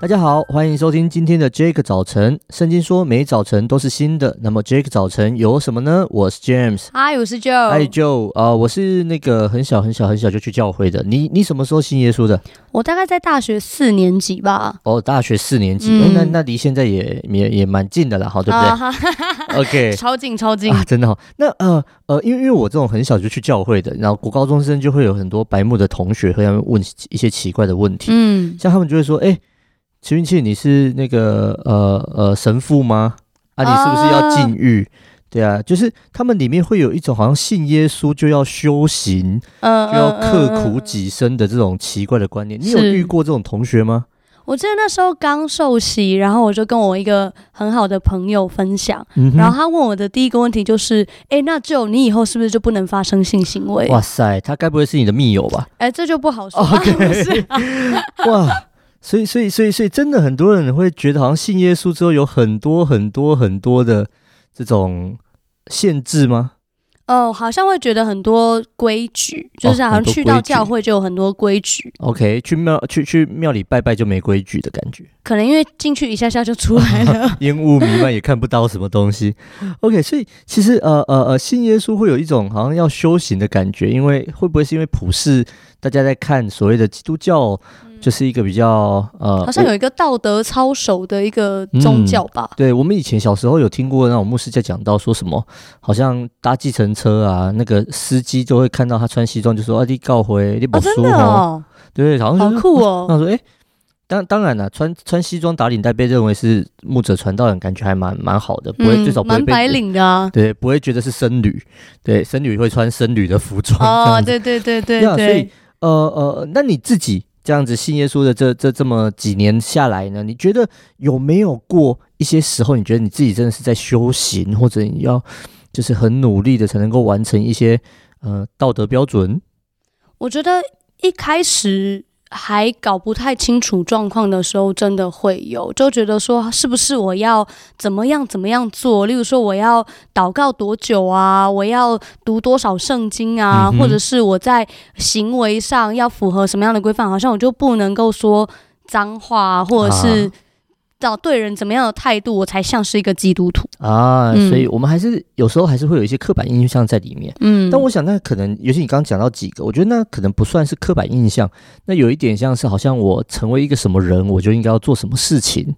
大家好，欢迎收听今天的 Jake 早晨。圣经说每早晨都是新的，那么 Jake 早晨有什么呢？我是 James，嗨，我是 Joe，嗨 Joe 啊，我是那个很小很小很小就去教会的。你你什么时候信耶稣的？我大概在大学四年级吧。哦，大学四年级，嗯、那那离现在也也也蛮近的了，好对不对、uh,？OK，超近超近啊，真的好。那呃呃，因为因为我这种很小就去教会的，然后国高中生就会有很多白目的同学会他们问一些奇怪的问题，嗯，像他们就会说，哎。齐云庆，你是那个呃呃神父吗？啊，你是不是要禁欲？啊对啊，就是他们里面会有一种好像信耶稣就要修行，嗯，就要刻苦己身的这种奇怪的观念。你有遇过这种同学吗？我记得那时候刚受洗，然后我就跟我一个很好的朋友分享，嗯、然后他问我的第一个问题就是：哎，那就你以后是不是就不能发生性行为？哇塞，他该不会是你的密友吧？哎，这就不好说。哇。所以，所以，所以，所以，真的很多人会觉得，好像信耶稣之后有很多很多很多的这种限制吗？哦，好像会觉得很多规矩，就是好像去到教会就有很多规矩。哦、OK，去庙去去庙里拜拜就没规矩的感觉。可能因为进去一下下就出来了，烟雾弥漫也看不到什么东西。OK，所以其实呃呃呃，信耶稣会有一种好像要修行的感觉，因为会不会是因为普世大家在看所谓的基督教？就是一个比较呃，好像有一个道德操守的一个宗教吧。嗯、对，我们以前小时候有听过那种牧师在讲到说什么，好像搭计程车啊，那个司机就会看到他穿西装，就说啊，你告回你不输哦。哦对，好像、就是、好酷哦。他说，哎、欸，当当然了，穿穿西装打领带被认为是牧者传道人，感觉还蛮蛮好的，不会最少不会被、嗯、白领的啊。对，不会觉得是僧侣。对，僧侣会穿僧侣的服装。哦，对对对对对。所以呃呃，那你自己？这样子信耶稣的这这这么几年下来呢，你觉得有没有过一些时候，你觉得你自己真的是在修行，或者你要就是很努力的才能够完成一些呃道德标准？我觉得一开始。还搞不太清楚状况的时候，真的会有，就觉得说是不是我要怎么样怎么样做？例如说我要祷告多久啊？我要读多少圣经啊？嗯、或者是我在行为上要符合什么样的规范？好像我就不能够说脏话，或者是。啊找对人怎么样的态度，我才像是一个基督徒啊！所以我们还是有时候还是会有一些刻板印象在里面。嗯，但我想那可能，尤其你刚刚讲到几个，我觉得那可能不算是刻板印象，那有一点像是好像我成为一个什么人，我就应该要做什么事情。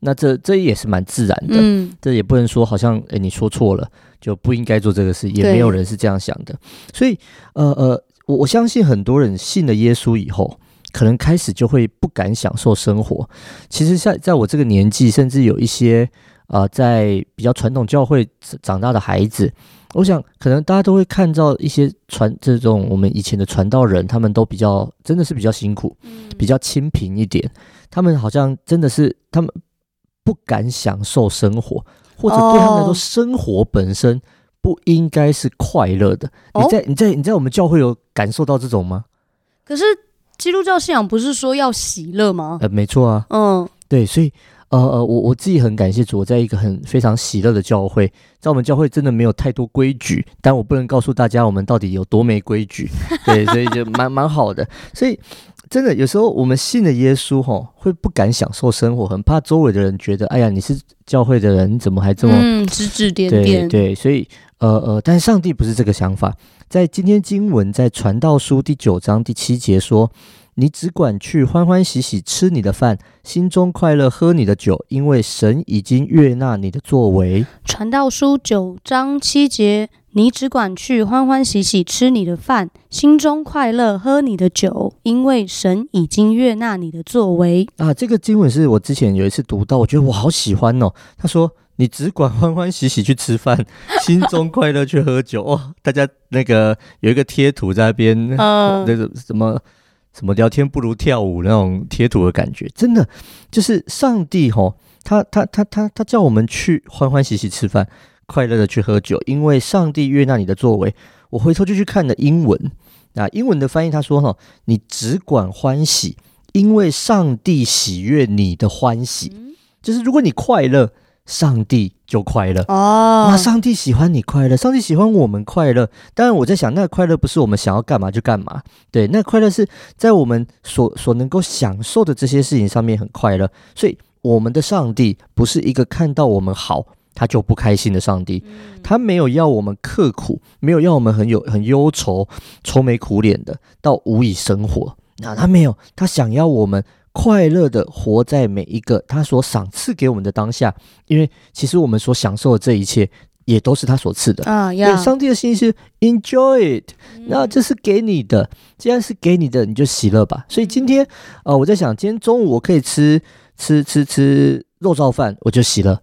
那这这也是蛮自然的。嗯，这也不能说好像诶你说错了就不应该做这个事，也没有人是这样想的。所以呃呃，我我相信很多人信了耶稣以后。可能开始就会不敢享受生活。其实，在在我这个年纪，甚至有一些啊、呃，在比较传统教会长大的孩子，我想，可能大家都会看到一些传这种我们以前的传道人，他们都比较真的是比较辛苦，比较清贫一点。他们好像真的是他们不敢享受生活，或者对他们来说，生活本身不应该是快乐的。你在你在你在我们教会有感受到这种吗？可是。基督教信仰不是说要喜乐吗？呃，没错啊，嗯，对，所以呃呃，我我自己很感谢主，我在一个很非常喜乐的教会，在我们教会真的没有太多规矩，但我不能告诉大家我们到底有多没规矩，对，所以就蛮蛮好的。所以真的有时候我们信了耶稣吼，会不敢享受生活，很怕周围的人觉得，哎呀，你是教会的人，你怎么还这么嗯指指点点？对对，所以呃呃，但上帝不是这个想法。在今天经文，在传道书第九章第七节说：“你只管去欢欢喜喜吃你的饭，心中快乐喝你的酒，因为神已经悦纳你的作为。”传道书九章七节：“你只管去欢欢喜喜吃你的饭，心中快乐喝你的酒，因为神已经悦纳你的作为。”啊，这个经文是我之前有一次读到，我觉得我好喜欢哦。他说。你只管欢欢喜喜去吃饭，心中快乐去喝酒哦。大家那个有一个贴图在那边，嗯，那个什么什么聊天不如跳舞那种贴图的感觉，真的就是上帝吼，他他他他他叫我们去欢欢喜喜吃饭，快乐的去喝酒，因为上帝悦纳你的作为。我回头就去看了英文，那英文的翻译他说哈，你只管欢喜，因为上帝喜悦你的欢喜，就是如果你快乐。上帝就快乐哦。那上帝喜欢你快乐，上帝喜欢我们快乐。当然，我在想，那个快乐不是我们想要干嘛就干嘛，对，那个快乐是在我们所所能够享受的这些事情上面很快乐。所以，我们的上帝不是一个看到我们好他就不开心的上帝，他没有要我们刻苦，没有要我们很有很忧愁、愁眉苦脸的到无以生活。那他没有，他想要我们。快乐的活在每一个他所赏赐给我们的当下，因为其实我们所享受的这一切也都是他所赐的啊。对、uh, yeah.，上帝的心是 enjoy it，那这是给你的，既然是给你的，你就喜乐吧。所以今天，呃，我在想，今天中午我可以吃吃吃吃肉燥饭，我就喜乐。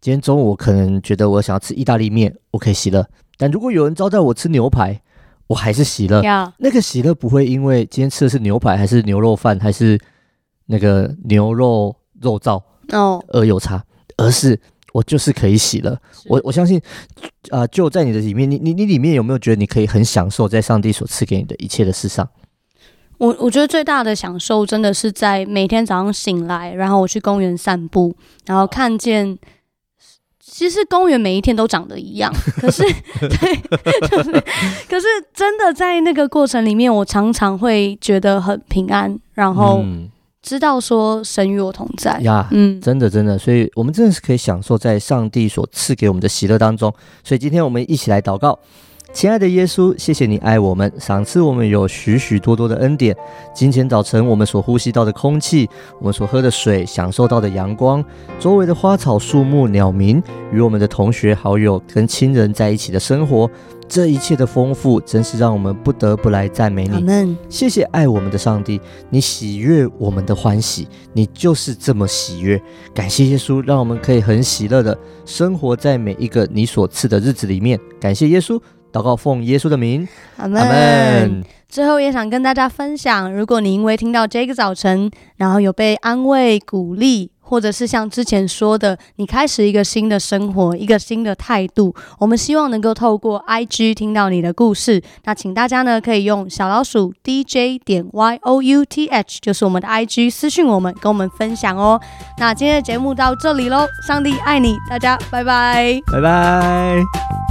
今天中午我可能觉得我想要吃意大利面，我可以喜乐。但如果有人招待我吃牛排，我还是喜乐。Yeah. 那个喜乐不会因为今天吃的是牛排，还是牛肉饭，还是。那个牛肉肉燥哦，而有差，而是我就是可以洗了。我我相信，啊、呃，就在你的里面，你你你里面有没有觉得你可以很享受在上帝所赐给你的一切的事上？我我觉得最大的享受真的是在每天早上醒来，然后我去公园散步，然后看见，其实公园每一天都长得一样，可是 对，就是，可是真的在那个过程里面，我常常会觉得很平安，然后。嗯知道说神与我同在。呀，嗯，真的真的，所以我们真的是可以享受在上帝所赐给我们的喜乐当中。所以今天我们一起来祷告，亲爱的耶稣，谢谢你爱我们，赏赐我们有许许多多的恩典。今天早晨我们所呼吸到的空气，我们所喝的水，享受到的阳光，周围的花草树木、鸟鸣，与我们的同学好友跟亲人在一起的生活。这一切的丰富，真是让我们不得不来赞美你。谢谢爱我们的上帝，你喜悦我们的欢喜，你就是这么喜悦。感谢耶稣，让我们可以很喜乐的生活在每一个你所赐的日子里面。感谢耶稣，祷告奉耶稣的名，阿门。最后也想跟大家分享，如果你因为听到这个早晨，然后有被安慰、鼓励。或者是像之前说的，你开始一个新的生活，一个新的态度。我们希望能够透过 IG 听到你的故事。那请大家呢可以用小老鼠 DJ 点 YOUTH，就是我们的 IG 私讯我们，跟我们分享哦。那今天的节目到这里喽，上帝爱你，大家拜拜，拜拜。